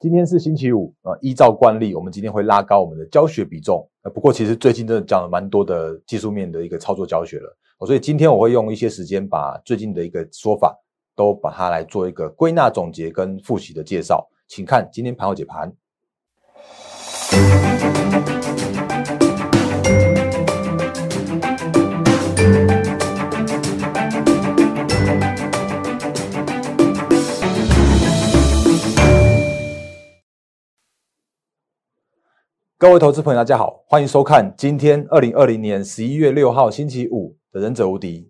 今天是星期五啊，依照惯例，我们今天会拉高我们的教学比重。不过其实最近真的讲了蛮多的技术面的一个操作教学了，所以今天我会用一些时间把最近的一个说法都把它来做一个归纳总结跟复习的介绍。请看今天盘后解盘。各位投资朋友，大家好，欢迎收看今天二零二零年十一月六号星期五的《忍者无敌》，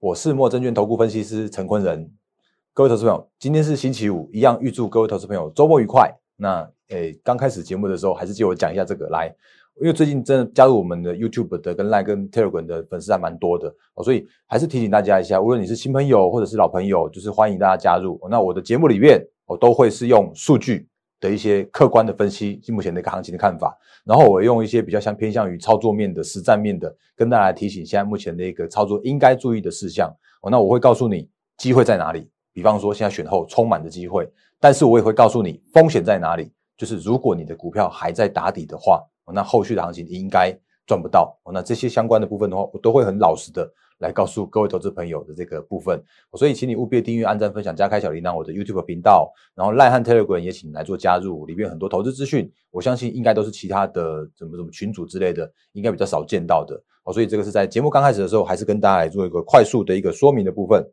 我是莫证券投顾分析师陈坤仁。各位投资朋友，今天是星期五，一样预祝各位投资朋友周末愉快。那诶，刚开始节目的时候，还是借我讲一下这个来，因为最近真的加入我们的 YouTube 的跟 Line 跟 Telegram 的粉丝还蛮多的哦，所以还是提醒大家一下，无论你是新朋友或者是老朋友，就是欢迎大家加入。那我的节目里面，我都会是用数据。的一些客观的分析，目前的一个行情的看法，然后我用一些比较像偏向于操作面的实战面的，跟大家提醒现在目前的一个操作应该注意的事项。哦，那我会告诉你机会在哪里，比方说现在选后充满的机会，但是我也会告诉你风险在哪里，就是如果你的股票还在打底的话，那后续的行情应该赚不到。那这些相关的部分的话，我都会很老实的。来告诉各位投资朋友的这个部分，所以请你务必订阅、按赞、分享、加开小铃铛，我的 YouTube 频道，然后赖汉 Telegram 也请来做加入，里面很多投资资讯，我相信应该都是其他的怎么怎么群组之类的，应该比较少见到的。哦，所以这个是在节目刚开始的时候，还是跟大家来做一个快速的一个说明的部分。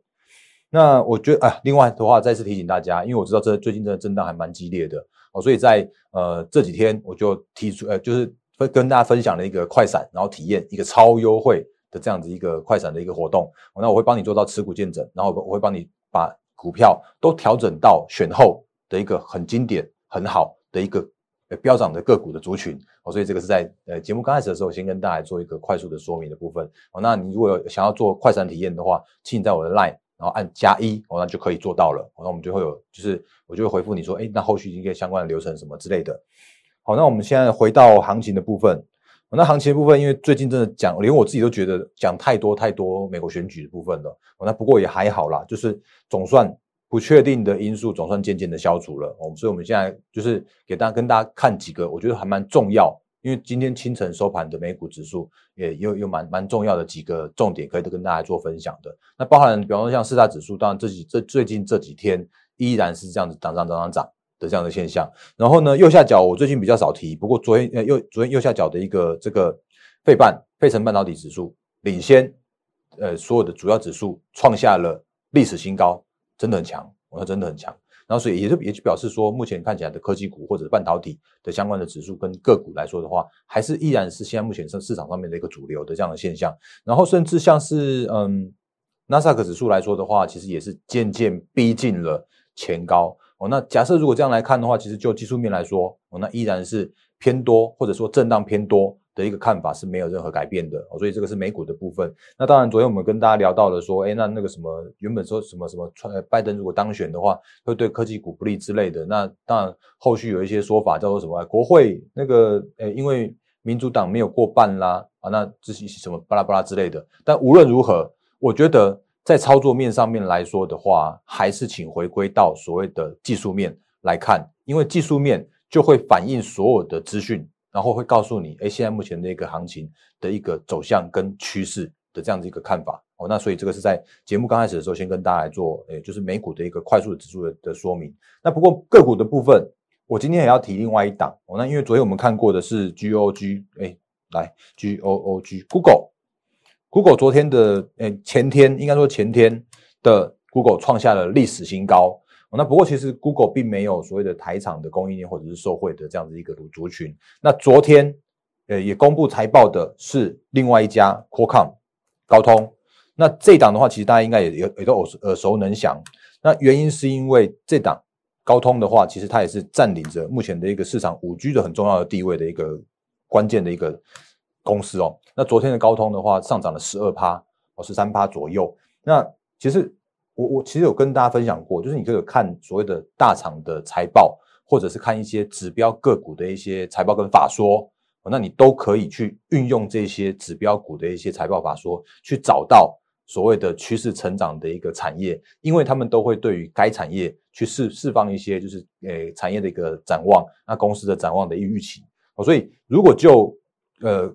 那我觉得啊，另外的话再次提醒大家，因为我知道这最近的震荡还蛮激烈的哦，所以在呃这几天我就提出呃，就是会跟大家分享了一个快闪，然后体验一个超优惠。的这样子一个快闪的一个活动，那我会帮你做到持股见证，然后我会帮你把股票都调整到选后的一个很经典、很好的一个呃飙涨的个股的族群。哦，所以这个是在呃节目刚开始的时候，先跟大家做一个快速的说明的部分。那你如果有想要做快闪体验的话，请你在我的 line，然后按加一，哦，那就可以做到了。那我们就会有，就是我就会回复你说，哎，那后续一个相关的流程什么之类的。好，那我们现在回到行情的部分。那行情的部分，因为最近真的讲，连我自己都觉得讲太多太多美国选举的部分了。那不过也还好啦，就是总算不确定的因素总算渐渐的消除了。我们所以我们现在就是给大家跟大家看几个，我觉得还蛮重要。因为今天清晨收盘的美股指数也有有蛮蛮重要的几个重点可以跟大家做分享的。那包含比方说像四大指数，当然这几这最近这几天依然是这样子涨涨涨涨涨。的这样的现象，然后呢，右下角我最近比较少提，不过昨天呃右昨天右下角的一个这个费半费城半导体指数领先，呃所有的主要指数创下了历史新高，真的很强，我说真的很强。然后所以也就也就表示说，目前看起来的科技股或者半导体的相关的指数跟个股来说的话，还是依然是现在目前市市场上面的一个主流的这样的现象。然后甚至像是嗯纳斯达克指数来说的话，其实也是渐渐逼近了前高。哦，那假设如果这样来看的话，其实就技术面来说，哦，那依然是偏多或者说震荡偏多的一个看法是没有任何改变的。所以这个是美股的部分。那当然，昨天我们跟大家聊到了说，哎，那那个什么，原本说什么什么，拜登如果当选的话，会对科技股不利之类的。那当然，后续有一些说法叫做什么，国会那个，诶，因为民主党没有过半啦，啊，那这些什么巴拉巴拉之类的。但无论如何，我觉得。在操作面上面来说的话，还是请回归到所谓的技术面来看，因为技术面就会反映所有的资讯，然后会告诉你，哎，现在目前的一个行情的一个走向跟趋势的这样子一个看法哦。那所以这个是在节目刚开始的时候，先跟大家来做，哎，就是美股的一个快速的指数的的说明。那不过个股的部分，我今天也要提另外一档哦。那因为昨天我们看过的是 G O G，哎，来 G O O G Google。Google 昨天的诶前天应该说前天的 Google 创下了历史新高。那不过其实 Google 并没有所谓的台厂的供应链或者是受惠的这样子一个族族群。那昨天呃也公布财报的是另外一家 Qualcomm 高通。那这档的话，其实大家应该也也也都耳耳熟能详。那原因是因为这档高通的话，其实它也是占领着目前的一个市场五 G 的很重要的地位的一个关键的一个。公司哦，那昨天的高通的话上涨了十二趴哦，十三趴左右。那其实我我其实有跟大家分享过，就是你可以看所谓的大厂的财报，或者是看一些指标个股的一些财报跟法说，那你都可以去运用这些指标股的一些财报法说，去找到所谓的趋势成长的一个产业，因为他们都会对于该产业去释释放一些就是诶产业的一个展望，那公司的展望的一预期。所以如果就呃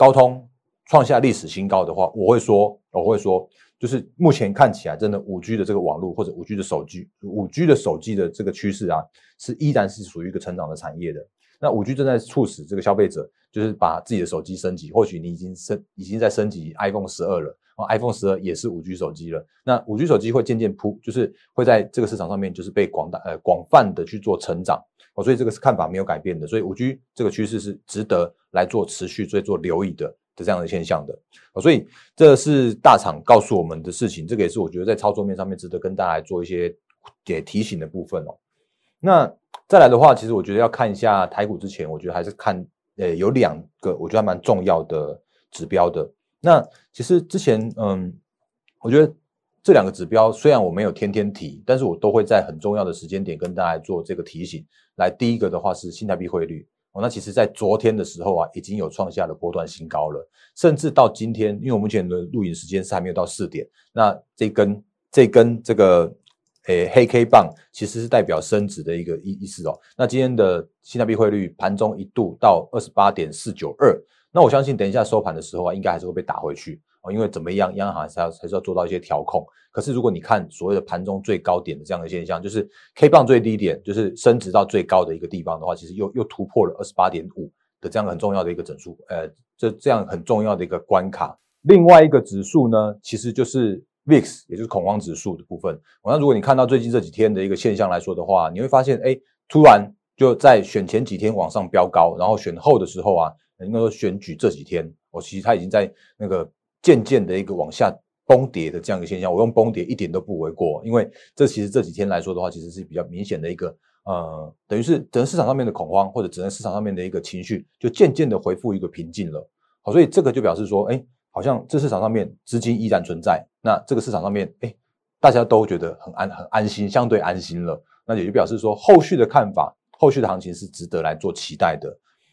高通创下历史新高的话，我会说我会说，就是目前看起来真的五 G 的这个网络或者五 G 的手机五 G 的手机的这个趋势啊，是依然是属于一个成长的产业的。那五 G 正在促使这个消费者就是把自己的手机升级，或许你已经升已经在升级 iPhone 十二了。iPhone 十二也是五 G 手机了，那五 G 手机会渐渐铺，就是会在这个市场上面，就是被广大呃广泛的去做成长哦，所以这个是看法没有改变的，所以五 G 这个趋势是值得来做持续做做留意的的这样的现象的哦，所以这是大厂告诉我们的事情，这个也是我觉得在操作面上面值得跟大家来做一些也提醒的部分哦。那再来的话，其实我觉得要看一下台股之前，我觉得还是看呃有两个我觉得蛮重要的指标的。那其实之前，嗯，我觉得这两个指标虽然我没有天天提，但是我都会在很重要的时间点跟大家做这个提醒。来，第一个的话是新台币汇率哦，那其实在昨天的时候啊，已经有创下了波段新高了，甚至到今天，因为我目前的录影时间是还没有到四点，那这根这根这个诶黑 K 棒其实是代表升值的一个意意思哦。那今天的新台币汇率盘中一度到二十八点四九二。那我相信，等一下收盘的时候啊，应该还是会被打回去哦，因为怎么样，央行还是要还是要做到一些调控。可是，如果你看所谓的盘中最高点的这样的现象，就是 K 棒最低点，就是升值到最高的一个地方的话，其实又又突破了二十八点五的这样很重要的一个整数，呃，这这样很重要的一个关卡。另外一个指数呢，其实就是 VIX，也就是恐慌指数的部分。那如果你看到最近这几天的一个现象来说的话，你会发现，哎，突然就在选前几天往上飙高，然后选后的时候啊。应该说选举这几天，我其实它已经在那个渐渐的一个往下崩跌的这样一个现象。我用崩跌一点都不为过，因为这其实这几天来说的话，其实是比较明显的一个呃，等于是整个市场上面的恐慌或者整个市场上面的一个情绪，就渐渐的恢复一个平静了。好，所以这个就表示说，哎，好像这市场上面资金依然存在，那这个市场上面，哎，大家都觉得很安很安心，相对安心了。那也就表示说，后续的看法，后续的行情是值得来做期待的。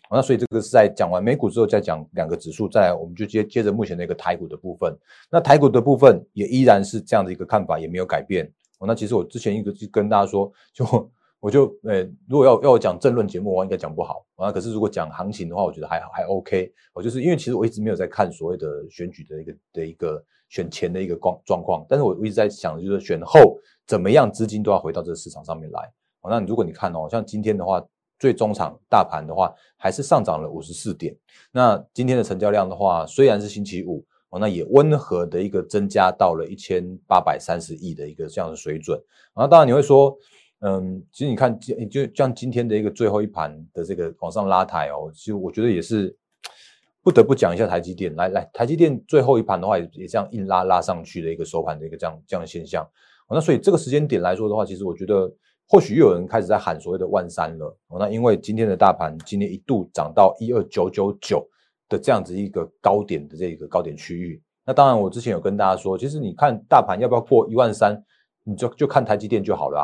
那所以这个是在讲完美股之后，再讲两个指数，再来我们就接接着目前的一个台股的部分。那台股的部分也依然是这样的一个看法，也没有改变。哦，那其实我之前一个就跟大家说，就我就呃，如果要要我讲政论节目，我应该讲不好啊。可是如果讲行情的话，我觉得还还 OK。我就是因为其实我一直没有在看所谓的选举的一个的一个选前的一个状状况，但是我一直在想，就是选后怎么样，资金都要回到这个市场上面来。哦，那如果你看哦，像今天的话。最终场大盘的话，还是上涨了五十四点。那今天的成交量的话，虽然是星期五哦，那也温和的一个增加到了一千八百三十亿的一个这样的水准。然当然你会说，嗯，其实你看，就像今天的一个最后一盘的这个往上拉抬哦，其实我觉得也是不得不讲一下台积电。来来，台积电最后一盘的话，也也这样硬拉拉上去的一个收盘的一个这样这样的现象。那所以这个时间点来说的话，其实我觉得。或许又有人开始在喊所谓的万三了，那因为今天的大盘今天一度涨到一二九九九的这样子一个高点的这个高点区域，那当然我之前有跟大家说，其实你看大盘要不要过一万三，你就就看台积电就好了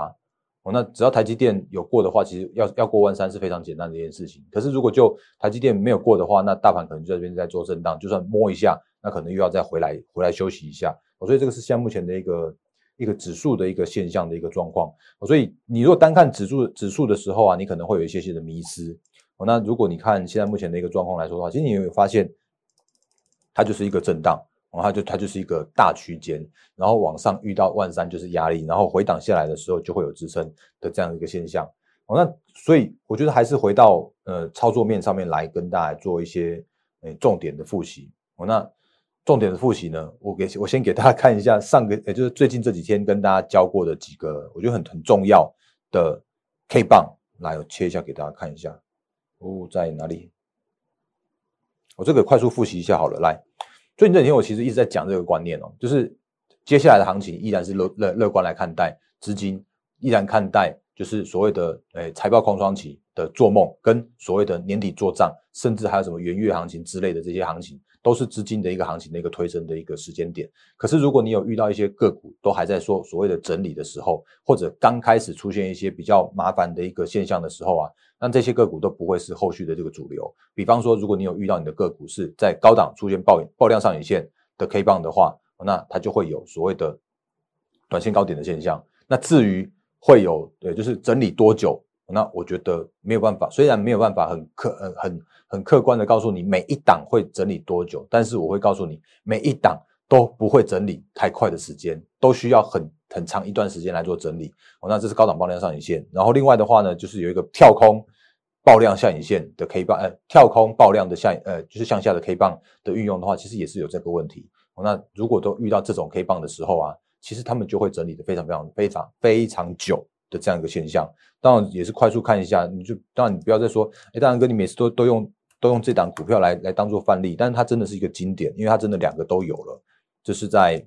啊，那只要台积电有过的话，其实要要过万三是非常简单的一件事情。可是如果就台积电没有过的话，那大盘可能就在这边在做震荡，就算摸一下，那可能又要再回来回来休息一下。所以这个是现在目前的一个。一个指数的一个现象的一个状况，所以你如果单看指数指数的时候啊，你可能会有一些些的迷失。那如果你看现在目前的一个状况来说的话，其实你有没有发现，它就是一个震荡，然后它就它就是一个大区间，然后往上遇到万三就是压力，然后回档下来的时候就会有支撑的这样一个现象。那所以我觉得还是回到呃操作面上面来跟大家做一些呃重点的复习。那重点的复习呢，我给我先给大家看一下上个，也就是最近这几天跟大家教过的几个，我觉得很很重要的 K 棒，来我切一下给大家看一下。哦，在哪里？我这个快速复习一下好了。来，最近这几天我其实一直在讲这个观念哦，就是接下来的行情依然是乐乐乐观来看待，资金依然看待，就是所谓的诶财报空窗期的做梦，跟所谓的年底做账，甚至还有什么元月行情之类的这些行情。都是资金的一个行情的一个推升的一个时间点。可是，如果你有遇到一些个股都还在说所谓的整理的时候，或者刚开始出现一些比较麻烦的一个现象的时候啊，那这些个股都不会是后续的这个主流。比方说，如果你有遇到你的个股是在高档出现爆爆量上影线的 K 棒的话，那它就会有所谓的短线高点的现象。那至于会有对，就是整理多久，那我觉得没有办法。虽然没有办法很客很很很客观的告诉你每一档会整理多久，但是我会告诉你每一档都不会整理太快的时间，都需要很很长一段时间来做整理。哦，那这是高档爆量上影线。然后另外的话呢，就是有一个跳空爆量下影线的 K 棒，呃，跳空爆量的下呃就是向下的 K 棒的运用的话，其实也是有这个问题。哦，那如果都遇到这种 K 棒的时候啊。其实他们就会整理的非常非常非常非常久的这样一个现象，当然也是快速看一下，你就当然你不要再说，哎，大然哥你每次都都用都用这档股票来来当做范例，但是它真的是一个经典，因为它真的两个都有了，就是在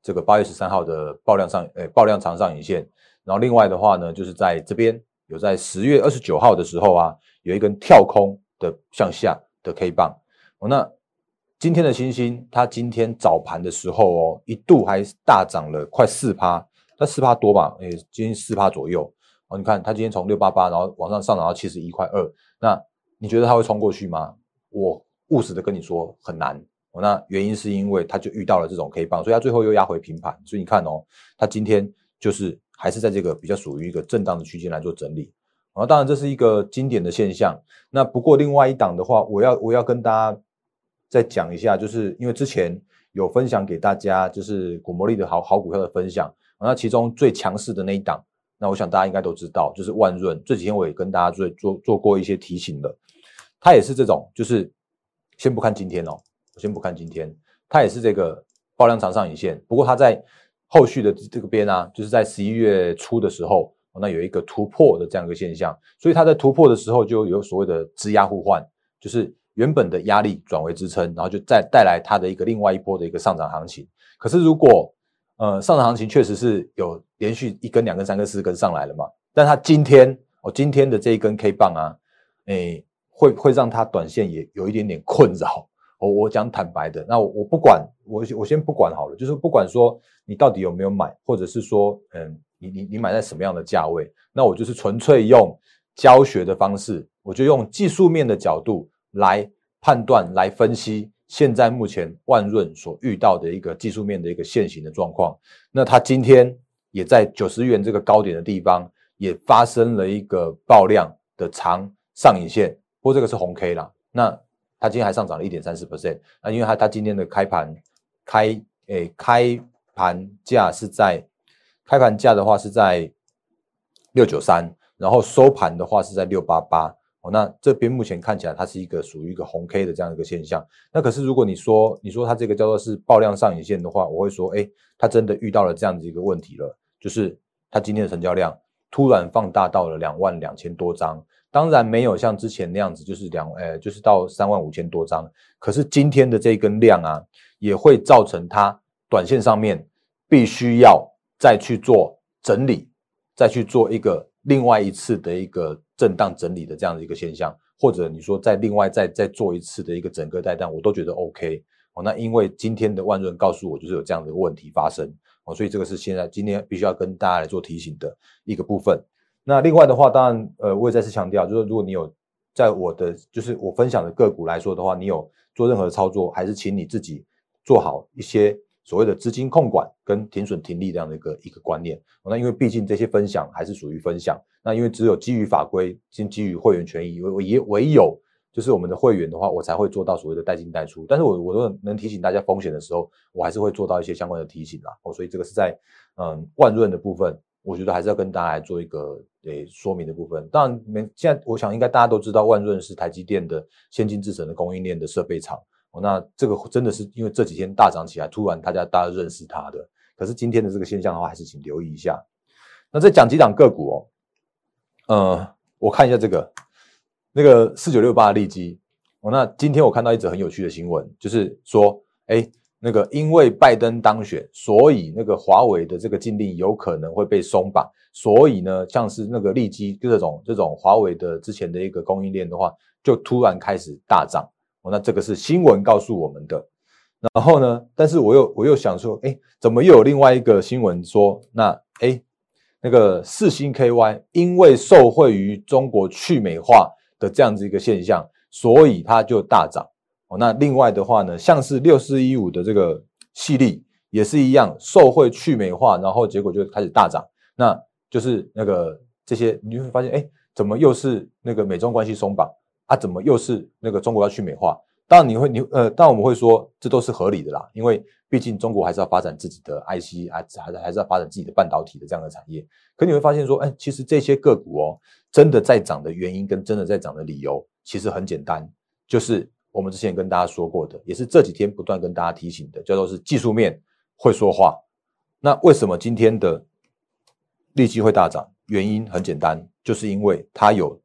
这个八月十三号的爆量上，呃，爆量长上影线，然后另外的话呢，就是在这边有在十月二十九号的时候啊，有一根跳空的向下的 K 棒，那。今天的星星，它今天早盘的时候哦，一度还大涨了快四趴，那四趴多吧？诶，今天四趴左右哦。你看它今天从六八八，然后往上上涨到七十一块二，那你觉得它会冲过去吗？我务实的跟你说很难哦。那原因是因为它就遇到了这种 K 棒，所以它最后又压回平盘。所以你看哦，它今天就是还是在这个比较属于一个震荡的区间来做整理。然后当然这是一个经典的现象。那不过另外一档的话，我要我要跟大家。再讲一下，就是因为之前有分享给大家，就是股魔力的好好股票的分享，那其中最强势的那一档，那我想大家应该都知道，就是万润。这几天我也跟大家做做做过一些提醒了，它也是这种，就是先不看今天哦，我先不看今天，它也是这个爆量长上影线，不过它在后续的这个边啊，就是在十一月初的时候，那有一个突破的这样一个现象，所以它在突破的时候就有所谓的支压互换，就是。原本的压力转为支撑，然后就再带来它的一个另外一波的一个上涨行情。可是如果呃上涨行情确实是有连续一根、两根、三根、四根上来了嘛？但它今天哦今天的这一根 K 棒啊，诶会会让它短线也有一点点困扰。我我讲坦白的，那我不管我我先不管好了，就是不管说你到底有没有买，或者是说嗯你你你买在什么样的价位，那我就是纯粹用教学的方式，我就用技术面的角度。来判断、来分析现在目前万润所遇到的一个技术面的一个现行的状况。那它今天也在九十元这个高点的地方，也发生了一个爆量的长上影线，不过这个是红 K 啦。那它今天还上涨了一点三四 percent。那因为它它今天的开盘开诶开盘价是在开盘价的话是在六九三，然后收盘的话是在六八八。哦，那这边目前看起来它是一个属于一个红 K 的这样一个现象。那可是如果你说你说它这个叫做是爆量上影线的话，我会说，哎，它真的遇到了这样子一个问题了，就是它今天的成交量突然放大到了两万两千多张，当然没有像之前那样子，就是两，呃，就是到三万五千多张。可是今天的这一根量啊，也会造成它短线上面必须要再去做整理，再去做一个另外一次的一个。震荡整理的这样的一个现象，或者你说再另外再再做一次的一个整个带单，我都觉得 OK 哦。那因为今天的万润告诉我，就是有这样的问题发生哦，所以这个是现在今天必须要跟大家来做提醒的一个部分。那另外的话，当然呃，我也再次强调，就是如果你有在我的就是我分享的个股来说的话，你有做任何操作，还是请你自己做好一些。所谓的资金控管跟停损停利这样的一个一个观念，那因为毕竟这些分享还是属于分享，那因为只有基于法规，先基于会员权益，唯也唯有就是我们的会员的话，我才会做到所谓的带进带出。但是我我都能提醒大家风险的时候，我还是会做到一些相关的提醒啦。哦，所以这个是在嗯万润的部分，我觉得还是要跟大家来做一个诶说明的部分。当然，没现在我想应该大家都知道，万润是台积电的先进制程的供应链的设备厂。那这个真的是因为这几天大涨起来，突然大家大家认识它的。可是今天的这个现象的话，还是请留意一下。那再讲几档个股哦，呃，我看一下这个那个四九六八的利基哦。那今天我看到一则很有趣的新闻，就是说，哎，那个因为拜登当选，所以那个华为的这个禁令有可能会被松绑，所以呢，像是那个利基这种这种华为的之前的一个供应链的话，就突然开始大涨。那这个是新闻告诉我们的，然后呢？但是我又我又想说，哎，怎么又有另外一个新闻说，那哎，那个四星 KY 因为受惠于中国去美化的这样子一个现象，所以它就大涨。哦，那另外的话呢，像是六四一五的这个系列也是一样，受惠去美化，然后结果就开始大涨。那就是那个这些，你会发现，哎，怎么又是那个美中关系松绑啊？怎么又是那个中国要去美化？当然你会，你呃，当然我们会说，这都是合理的啦，因为毕竟中国还是要发展自己的 IC，还还是还是要发展自己的半导体的这样的产业。可你会发现说，哎，其实这些个股哦，真的在涨的原因跟真的在涨的理由，其实很简单，就是我们之前跟大家说过的，也是这几天不断跟大家提醒的，叫做是技术面会说话。那为什么今天的利基会大涨？原因很简单，就是因为它有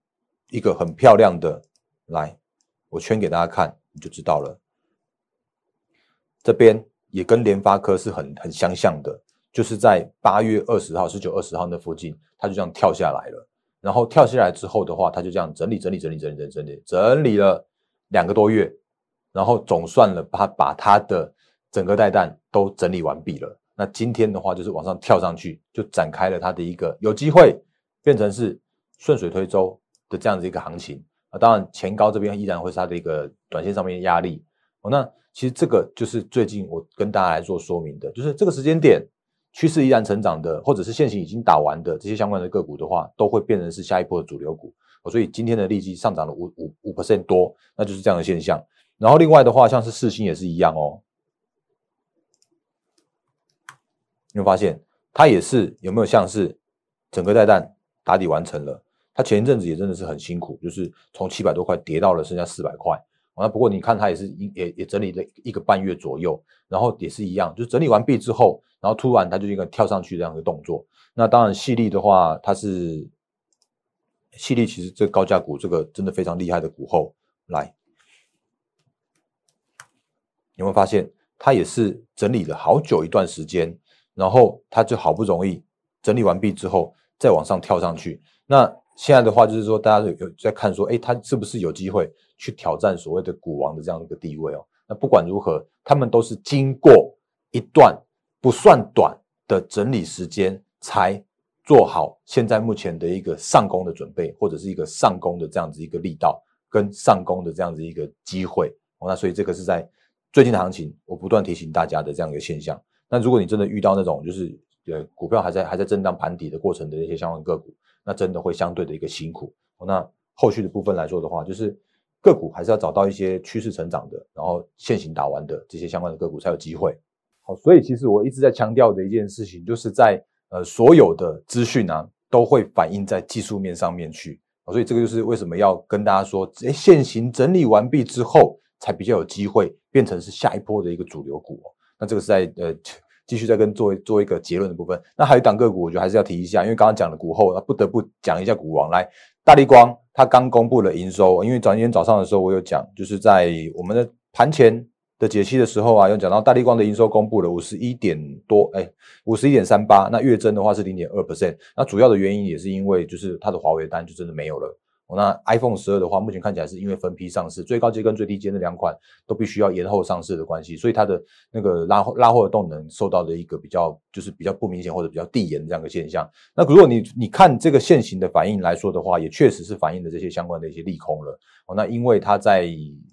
一个很漂亮的，来，我圈给大家看。你就知道了，这边也跟联发科是很很相像的，就是在八月二十号、十九、二十号那附近，它就这样跳下来了。然后跳下来之后的话，它就这样整理、整理、整理、整理、整理、整理，整理了两个多月，然后总算了，它把它的整个带弹都整理完毕了。那今天的话，就是往上跳上去，就展开了它的一个有机会变成是顺水推舟的这样子一个行情。啊，当然前高这边依然会是它的一个短线上面的压力哦。那其实这个就是最近我跟大家来做说明的，就是这个时间点趋势依然成长的，或者是现行已经打完的这些相关的个股的话，都会变成是下一波的主流股。哦所以今天的利基上涨了五五五 percent 多，那就是这样的现象。然后另外的话，像是四星也是一样哦，你会发现它也是有没有像是整个带弹打底完成了。他前一阵子也真的是很辛苦，就是从七百多块跌到了剩下四百块。那不过你看他也是也也整理了一个半月左右，然后也是一样，就整理完毕之后，然后突然他就一个跳上去这样的动作。那当然，细粒的话，它是细粒，其实这高价股这个真的非常厉害的股后来，有没有发现它也是整理了好久一段时间，然后它就好不容易整理完毕之后再往上跳上去，那。现在的话就是说，大家有在看说，哎，他是不是有机会去挑战所谓的股王的这样一个地位哦？那不管如何，他们都是经过一段不算短的整理时间，才做好现在目前的一个上攻的准备，或者是一个上攻的这样子一个力道，跟上攻的这样子一个机会哦。那所以这个是在最近的行情，我不断提醒大家的这样一个现象。那如果你真的遇到那种就是呃股票还在还在震荡盘底的过程的一些相关个股，那真的会相对的一个辛苦。那后续的部分来说的话，就是个股还是要找到一些趋势成长的，然后现行打完的这些相关的个股才有机会。好，所以其实我一直在强调的一件事情，就是在呃所有的资讯啊，都会反映在技术面上面去。所以这个就是为什么要跟大家说，哎，现行整理完毕之后，才比较有机会变成是下一波的一个主流股。那这个是在呃。继续再跟做做一个结论的部分，那还有一档个股，我觉得还是要提一下，因为刚刚讲了股后，那不得不讲一下股王。来，大力光，它刚公布了营收，因为早今天早上的时候我有讲，就是在我们的盘前的解析的时候啊，有讲到大力光的营收公布了五十一点多，哎，五十一点三八，那月增的话是零点二 percent，那主要的原因也是因为就是它的华为单就真的没有了。那 iPhone 十二的话，目前看起来是因为分批上市，最高阶跟最低阶那两款都必须要延后上市的关系，所以它的那个拉拉货的动能受到的一个比较就是比较不明显或者比较递延的这样的现象。那如果你你看这个现行的反应来说的话，也确实是反映了这些相关的一些利空了。哦，那因为它在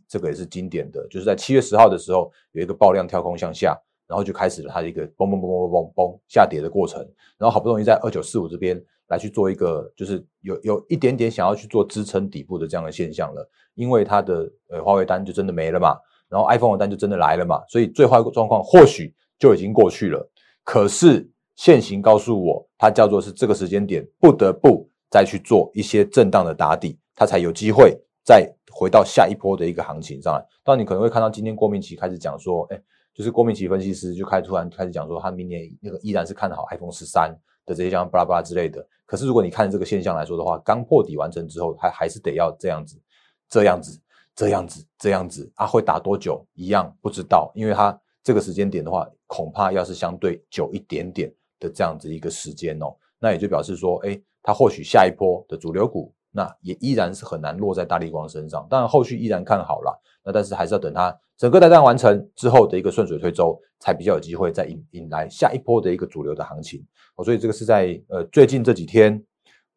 这个也是经典的，就是在七月十号的时候有一个爆量跳空向下，然后就开始了它的一个嘣嘣嘣嘣嘣嘣下跌的过程，然后好不容易在二九四五这边。来去做一个，就是有有一点点想要去做支撑底部的这样的现象了，因为它的呃华为单就真的没了嘛，然后 iPhone 的单就真的来了嘛，所以最坏的状况或许就已经过去了。可是现行告诉我，它叫做是这个时间点不得不再去做一些震荡的打底，它才有机会再回到下一波的一个行情上来。当然，你可能会看到今天郭明奇开始讲说，哎，就是郭明奇分析师就开突然开始讲说，他明年那个依然是看好 iPhone 十三的这些像巴拉巴拉之类的。可是，如果你看这个现象来说的话，刚破底完成之后，还还是得要这样子，这样子，这样子，这样子啊，会打多久？一样不知道，因为它这个时间点的话，恐怕要是相对久一点点的这样子一个时间哦，那也就表示说，哎，它或许下一波的主流股，那也依然是很难落在大力光身上。当然，后续依然看好了，那但是还是要等它整个大战完成之后的一个顺水推舟，才比较有机会再引引来下一波的一个主流的行情。哦，所以这个是在呃最近这几天，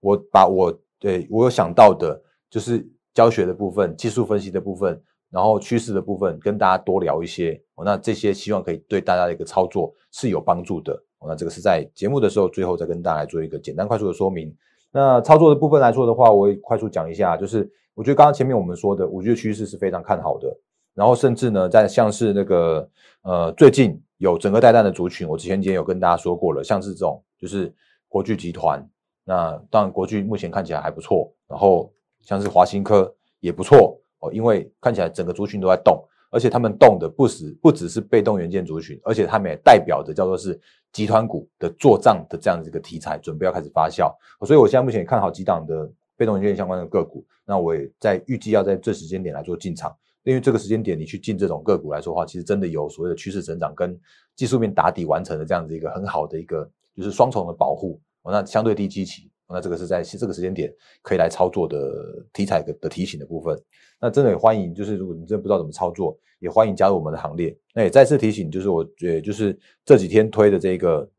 我把我对我有想到的，就是教学的部分、技术分析的部分，然后趋势的部分跟大家多聊一些。哦，那这些希望可以对大家的一个操作是有帮助的。哦，那这个是在节目的时候最后再跟大家来做一个简单快速的说明。那操作的部分来说的话，我会快速讲一下，就是我觉得刚刚前面我们说的五 G 趋势是非常看好的。然后甚至呢，在像是那个呃最近有整个带弹的族群，我之前也有跟大家说过了，像是这种就是国巨集团，那当然国巨目前看起来还不错。然后像是华新科也不错哦，因为看起来整个族群都在动，而且他们动的不止不只是被动元件族群，而且他们也代表着叫做是集团股的做账的这样子一个题材，准备要开始发酵。所以我现在目前也看好几档的被动元件相关的个股，那我也在预计要在这时间点来做进场。因为这个时间点，你去进这种个股来说的话，其实真的有所谓的趋势成长跟技术面打底完成的这样子一个很好的一个就是双重的保护。那相对低基期，那这个是在这个时间点可以来操作的题材的的提醒的部分。那真的也欢迎，就是如果你真的不知道怎么操作，也欢迎加入我们的行列。那也再次提醒，就是我觉就是这几天推的这个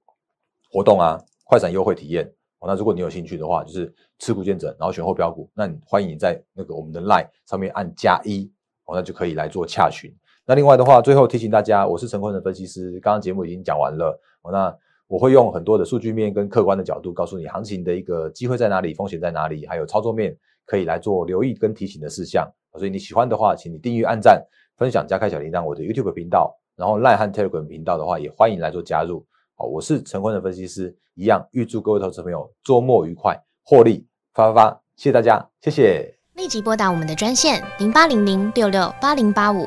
活动啊，快闪优惠体验。那如果你有兴趣的话，就是持股见证，然后选后标股，那你欢迎你在那个我们的 Line 上面按加一。那就可以来做洽询。那另外的话，最后提醒大家，我是陈坤的分析师。刚刚节目已经讲完了，那我会用很多的数据面跟客观的角度，告诉你行情的一个机会在哪里，风险在哪里，还有操作面可以来做留意跟提醒的事项。所以你喜欢的话，请你订阅、按赞、分享、加开小铃铛。我的 YouTube 频道，然后 Line 和 Telegram 频道的话，也欢迎来做加入。好，我是陈坤的分析师，一样预祝各位投资朋友周末愉快，获利发发发！谢谢大家，谢谢。立即拨打我们的专线零八零零六六八零八五